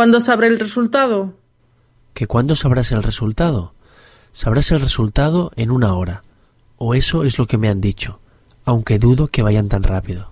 ¿Cuándo sabré el resultado? ¿Que cuándo sabrás el resultado? Sabrás el resultado en una hora. O eso es lo que me han dicho, aunque dudo que vayan tan rápido.